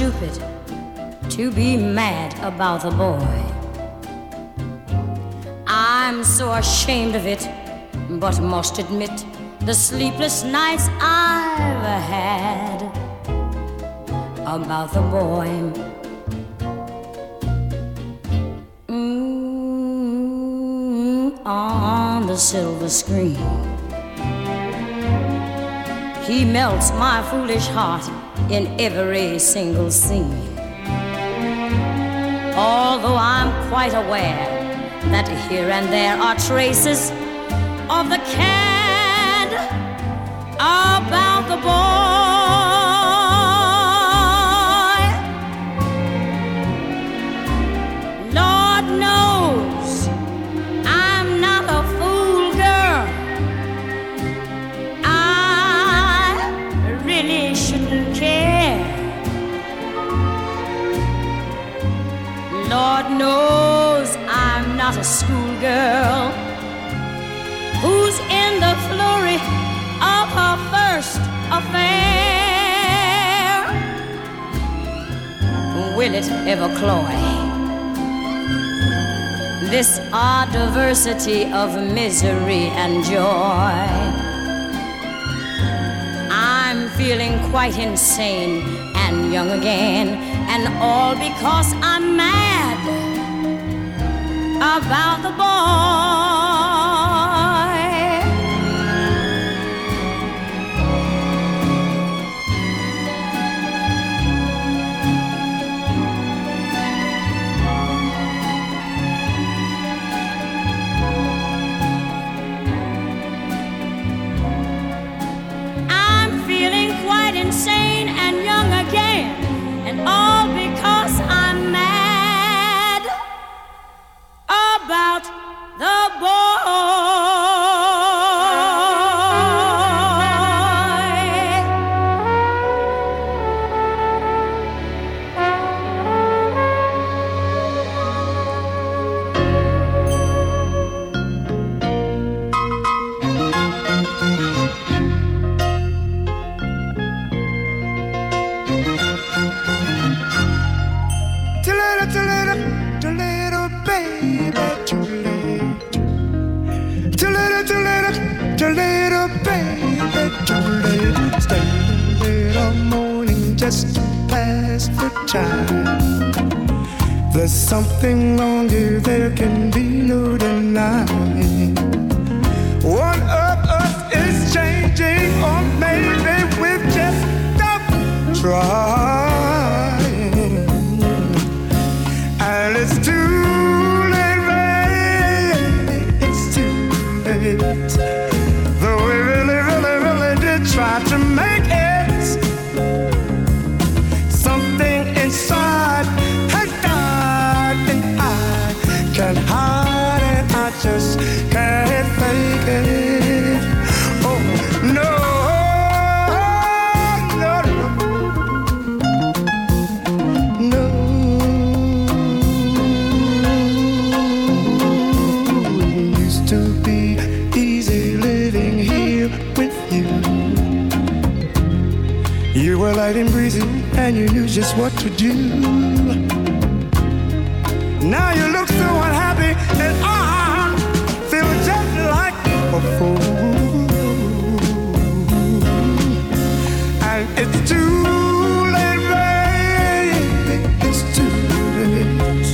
stupid to be mad about the boy. I'm so ashamed of it, but must admit the sleepless nights I've had about the boy. Mm, on the silver screen, he melts my foolish heart in every single scene. Although I'm quite aware that here and there are traces of the cad about the boy. Schoolgirl who's in the flurry of her first affair. Will it ever cloy? This odd diversity of misery and joy. I'm feeling quite insane and young again, and all because about the boy. Look so unhappy, and I feel just like a fool. And it's too late, baby. It's too late.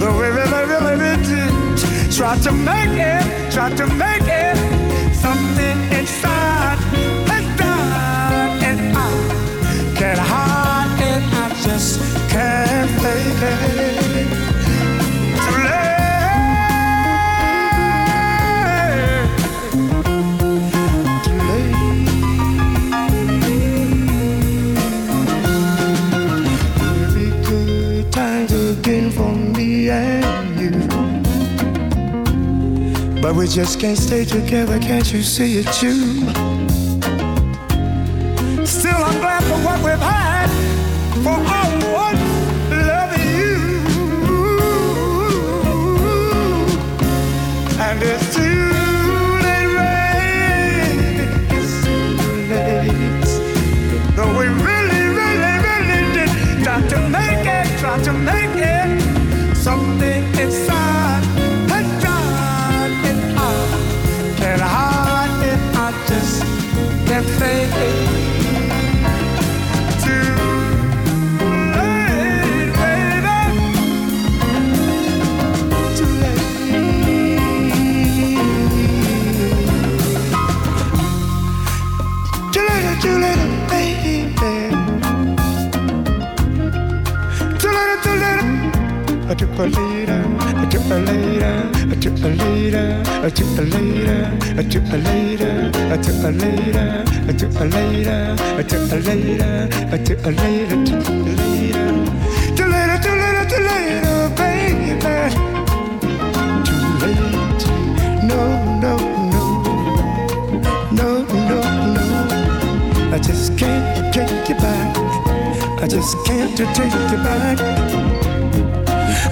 Though we really, really, really try to make it, try to make it. Something inside died, and I can't hide it. I just can't fake it. But we just can't stay together, can't you see it, too? Still, I'm glad for what we've had, for I once loving you. And it's too to a to a to a to a to a to a to a to a later, to a later, to later, to later, to later, to later, baby. Too late. No, no, no, no, no, no. I just can't take you back. I just can't take you back.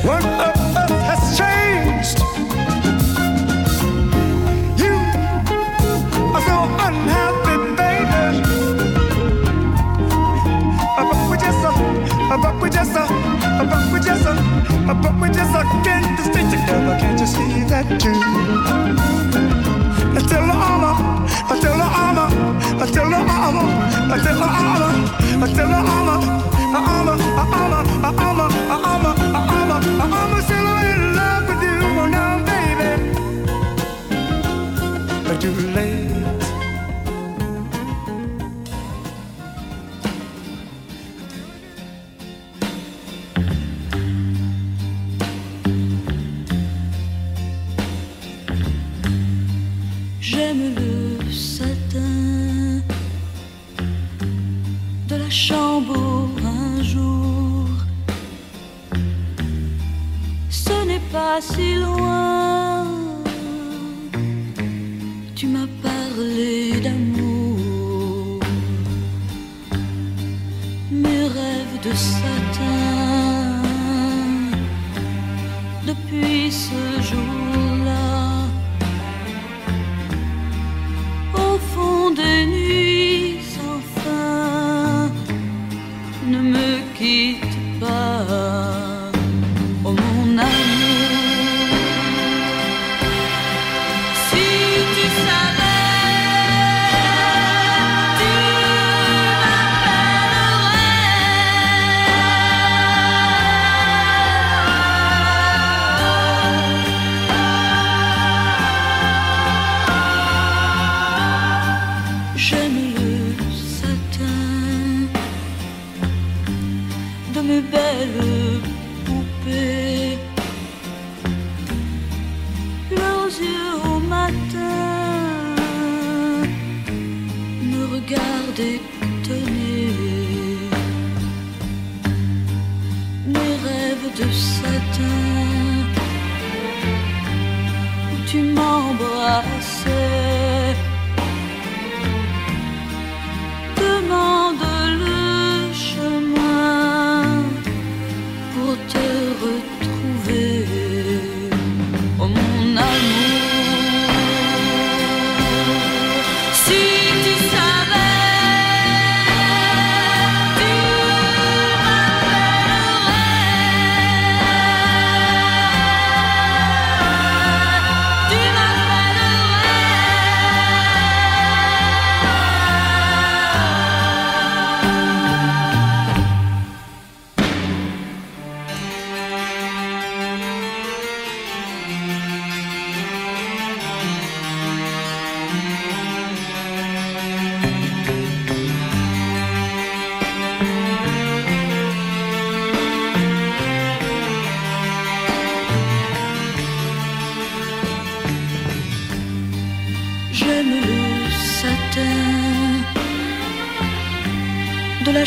What of us has changed? You are so unhappy, baby. But we just, but we just, but we just, but we just can't stay together. Can't you see that too? I tell her mama, I tell her mama, I tell her mama, I tell her mama, I tell her mama, I mama, I mama, too late.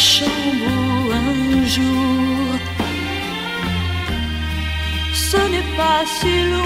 Chambre où un jour ce n'est pas si loin.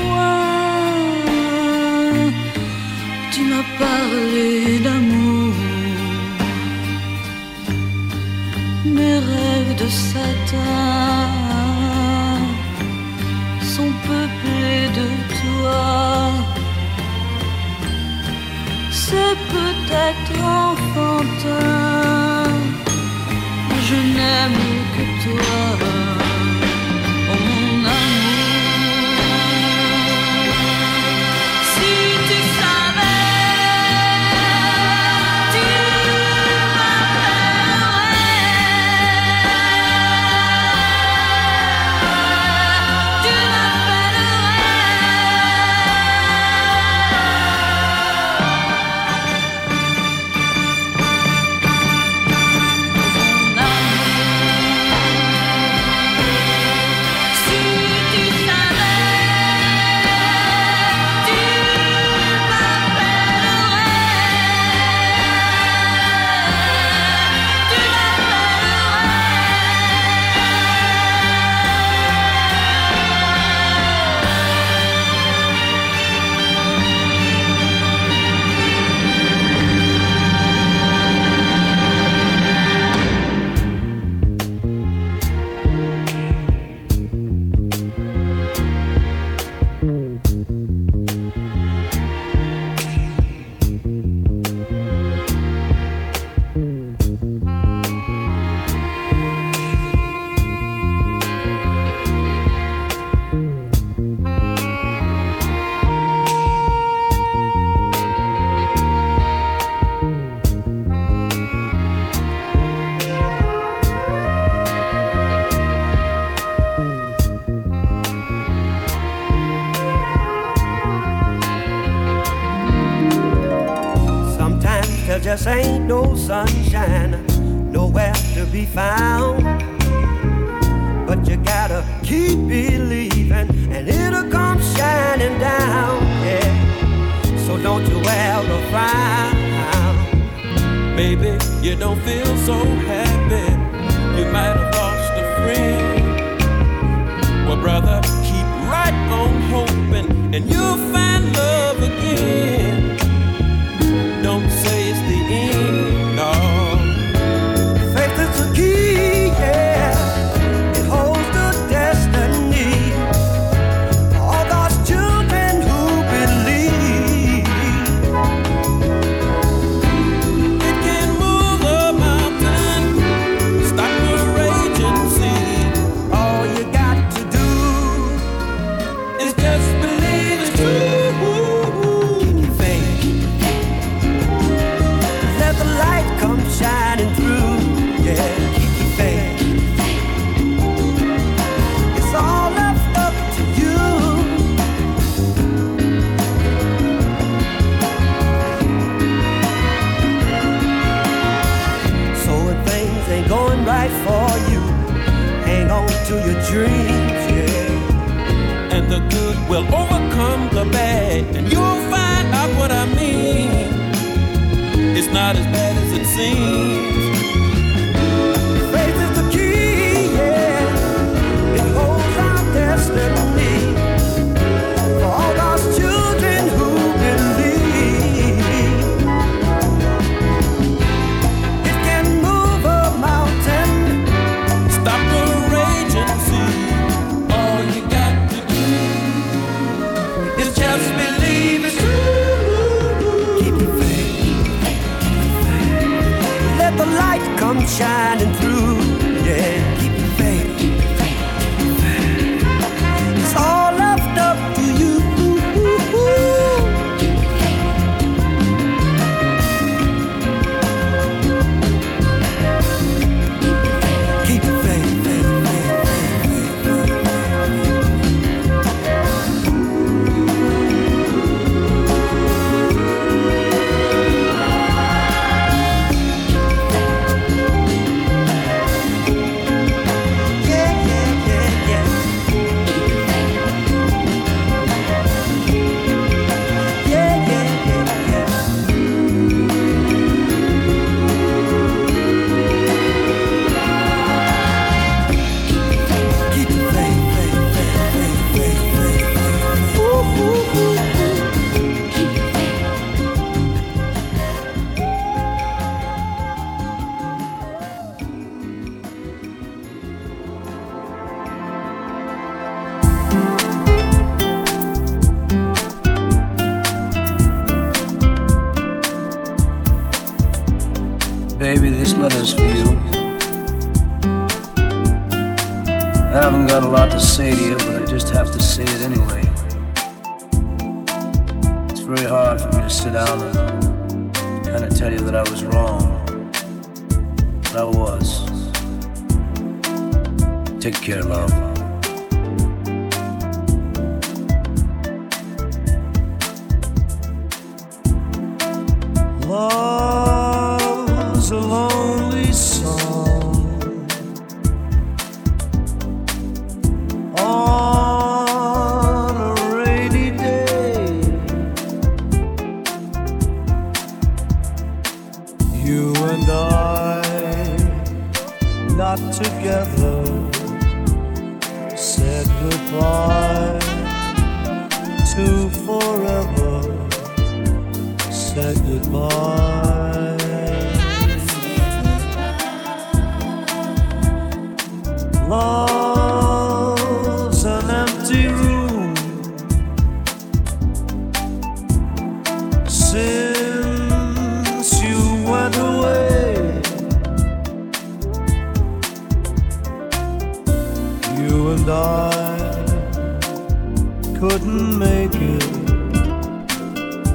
couldn't make it.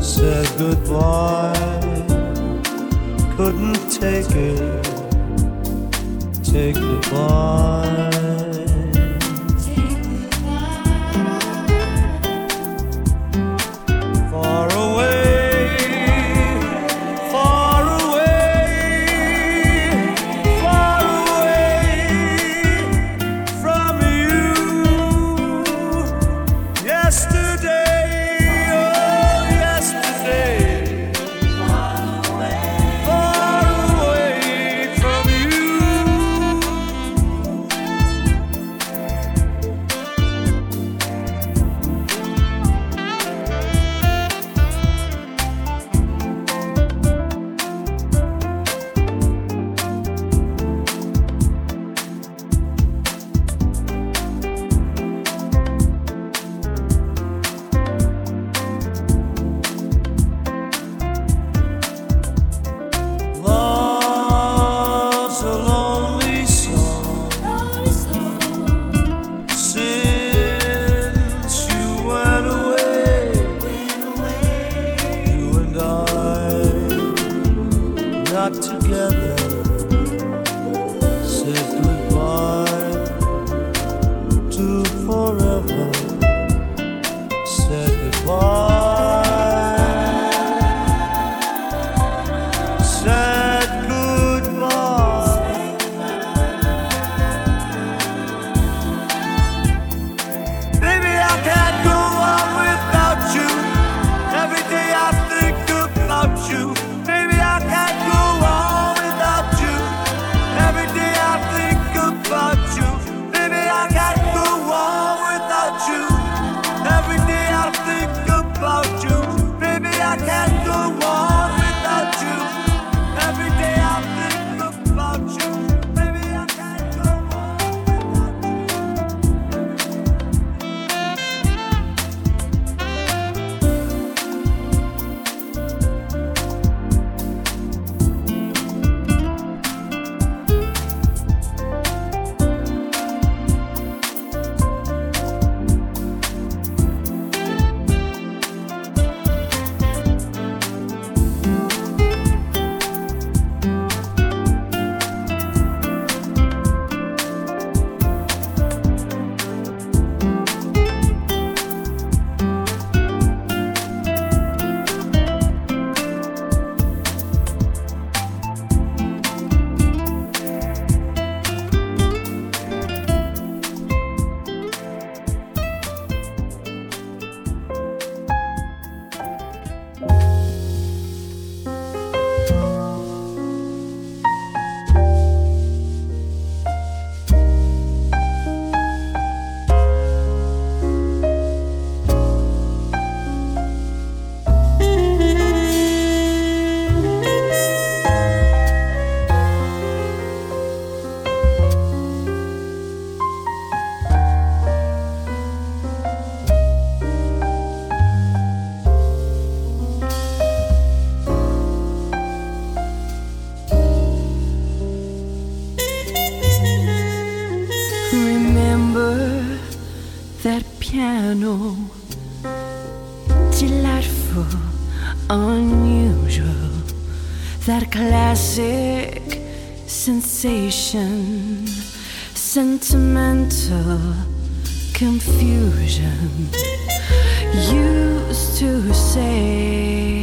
Said goodbye, couldn't take it. Take goodbye. frustration, sentimental confusion. Used to say.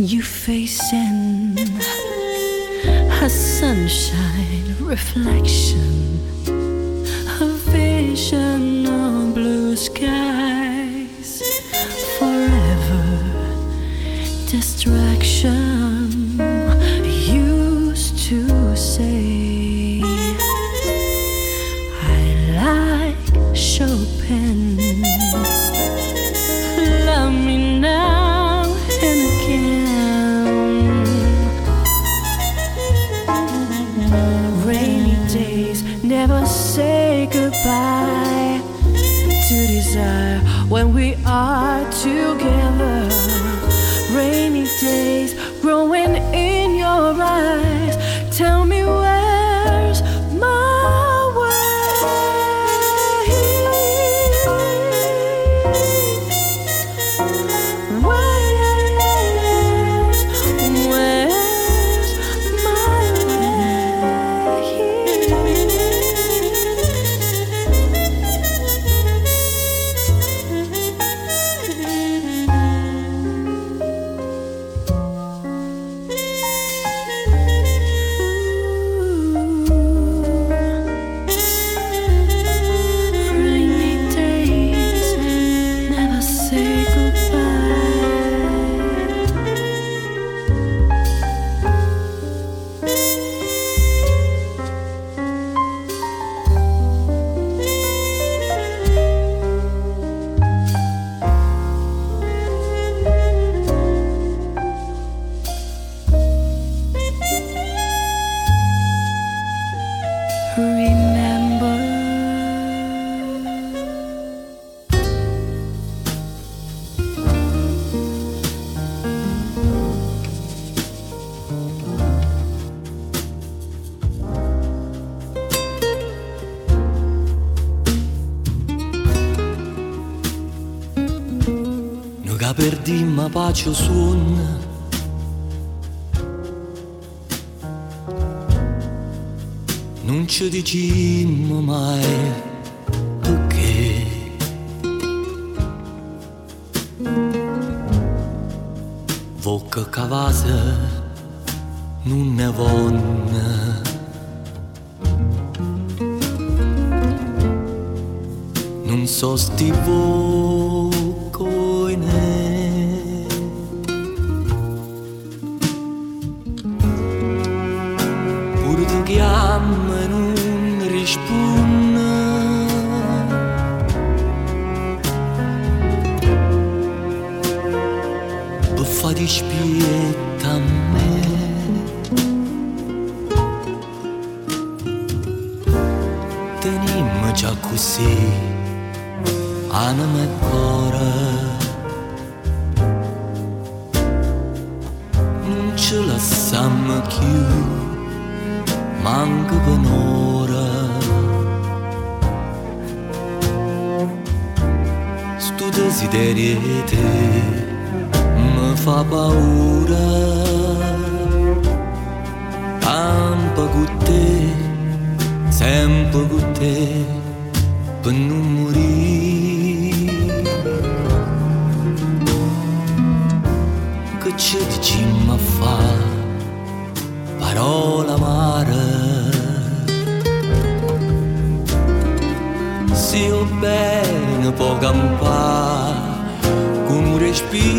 you face in a sunshine reflection, a vision of blue sky. bacio suona. Non ci dicimmo mai tu desideri te mi fa paura. Am păcut te Ți-am te per non morire Che ce dici mă fa Parola amara Se io bebe para o com como respiro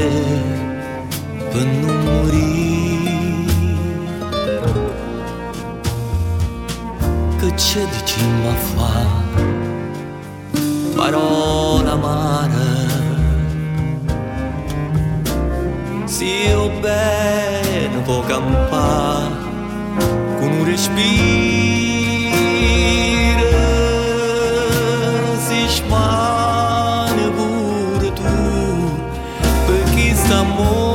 minte până nu muri Că ce dici mă fa parola amara Se eu bene vou campar com um respiro amor.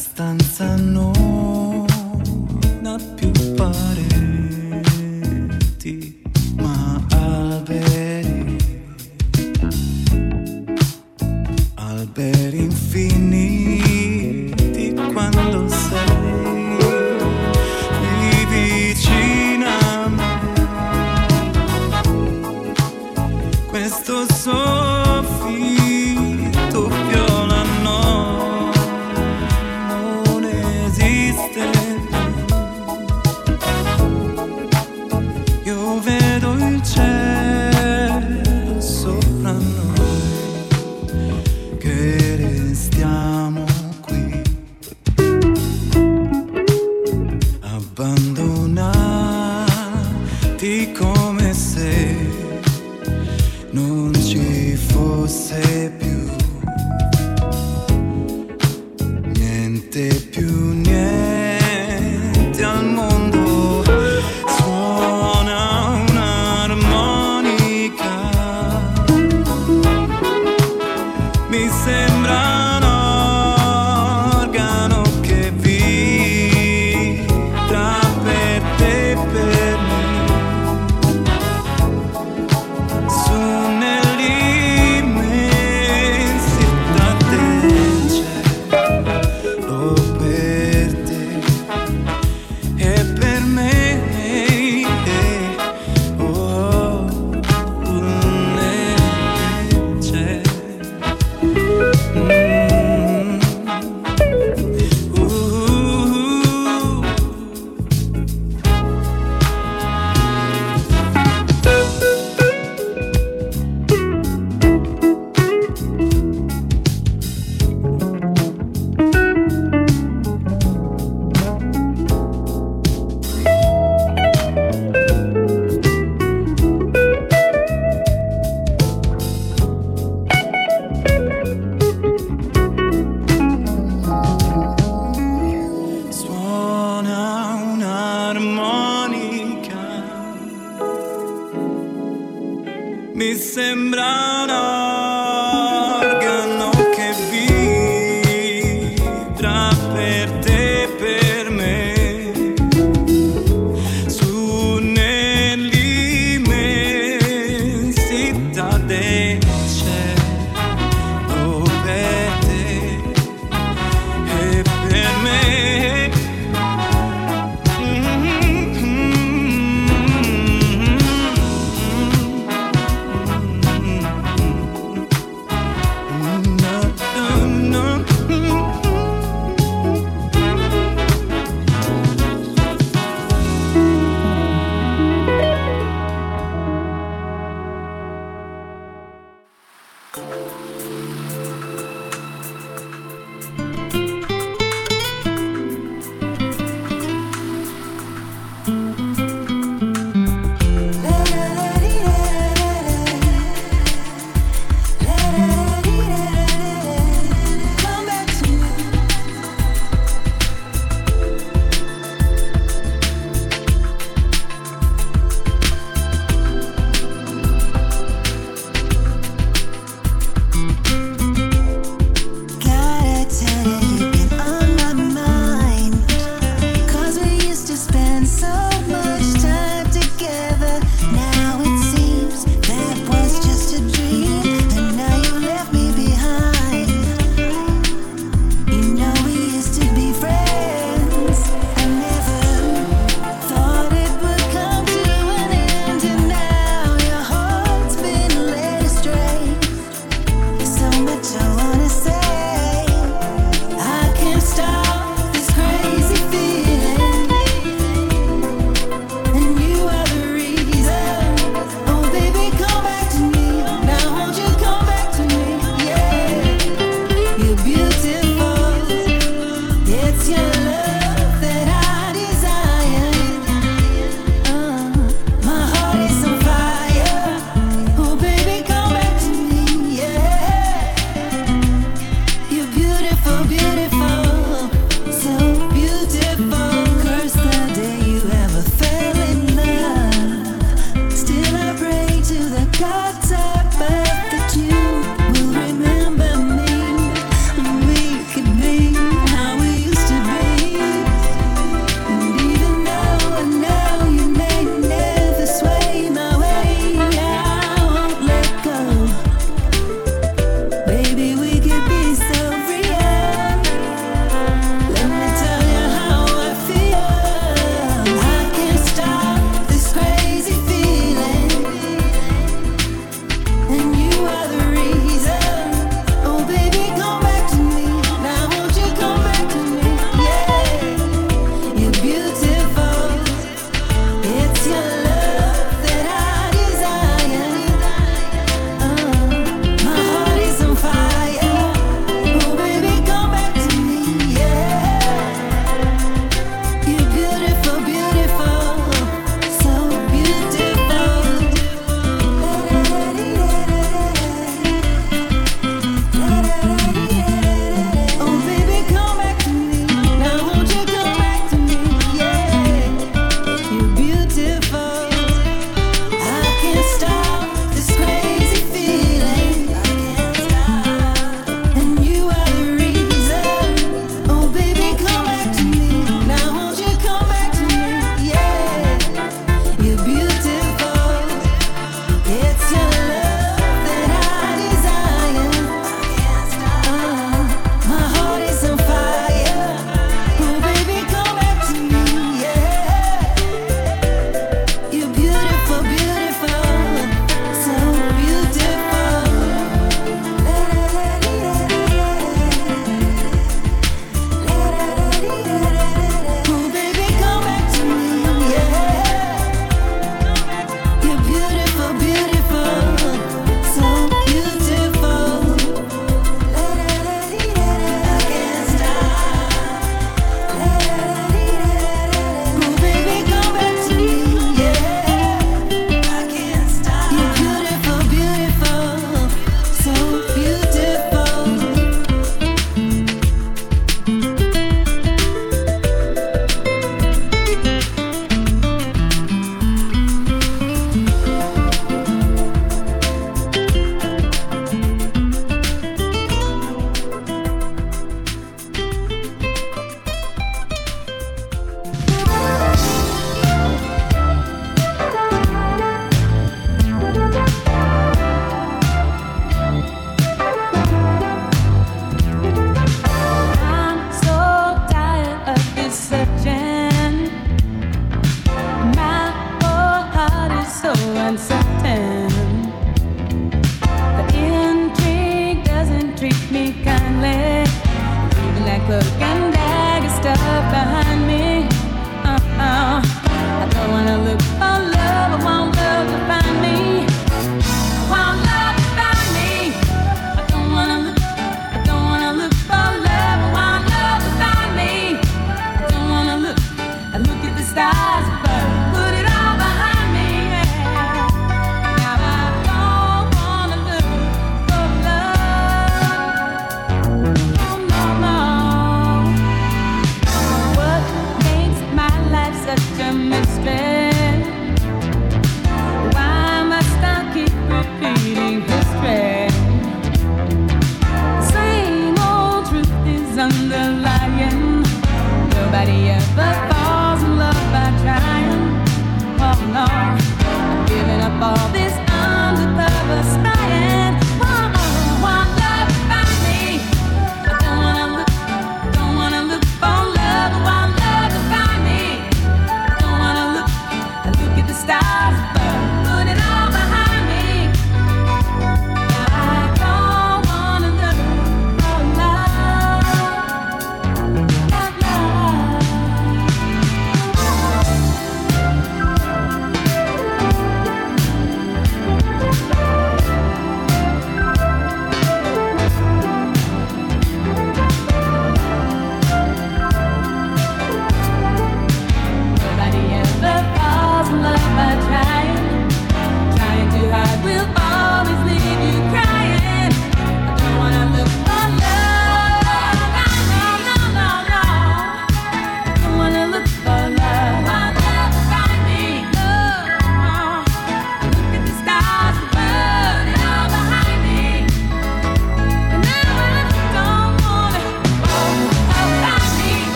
Questa